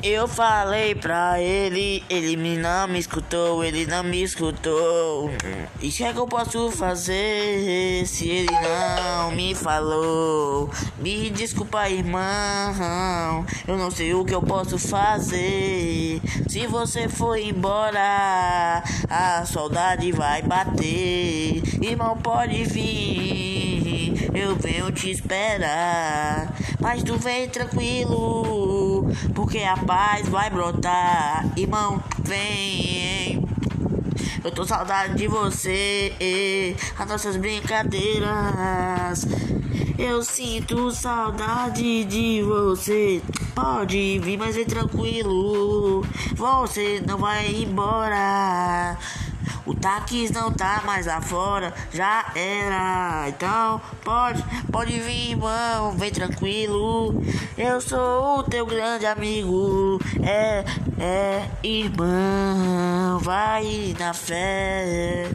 Eu falei pra ele, ele não me escutou, ele não me escutou. E o que é que eu posso fazer se ele não me falou? Me desculpa, irmão, eu não sei o que eu posso fazer. Se você for embora, a saudade vai bater. Irmão, pode vir, eu venho te esperar. Mas tu vem tranquilo, porque a paz vai brotar. Irmão, vem. Eu tô saudade de você, as nossas brincadeiras. Eu sinto saudade de você. Pode vir, mas vem tranquilo. Você não vai embora. O táxi não tá mais lá fora, já era. Então pode, pode vir, irmão, vem tranquilo. Eu sou o teu grande amigo. É, é, irmão, vai na fé.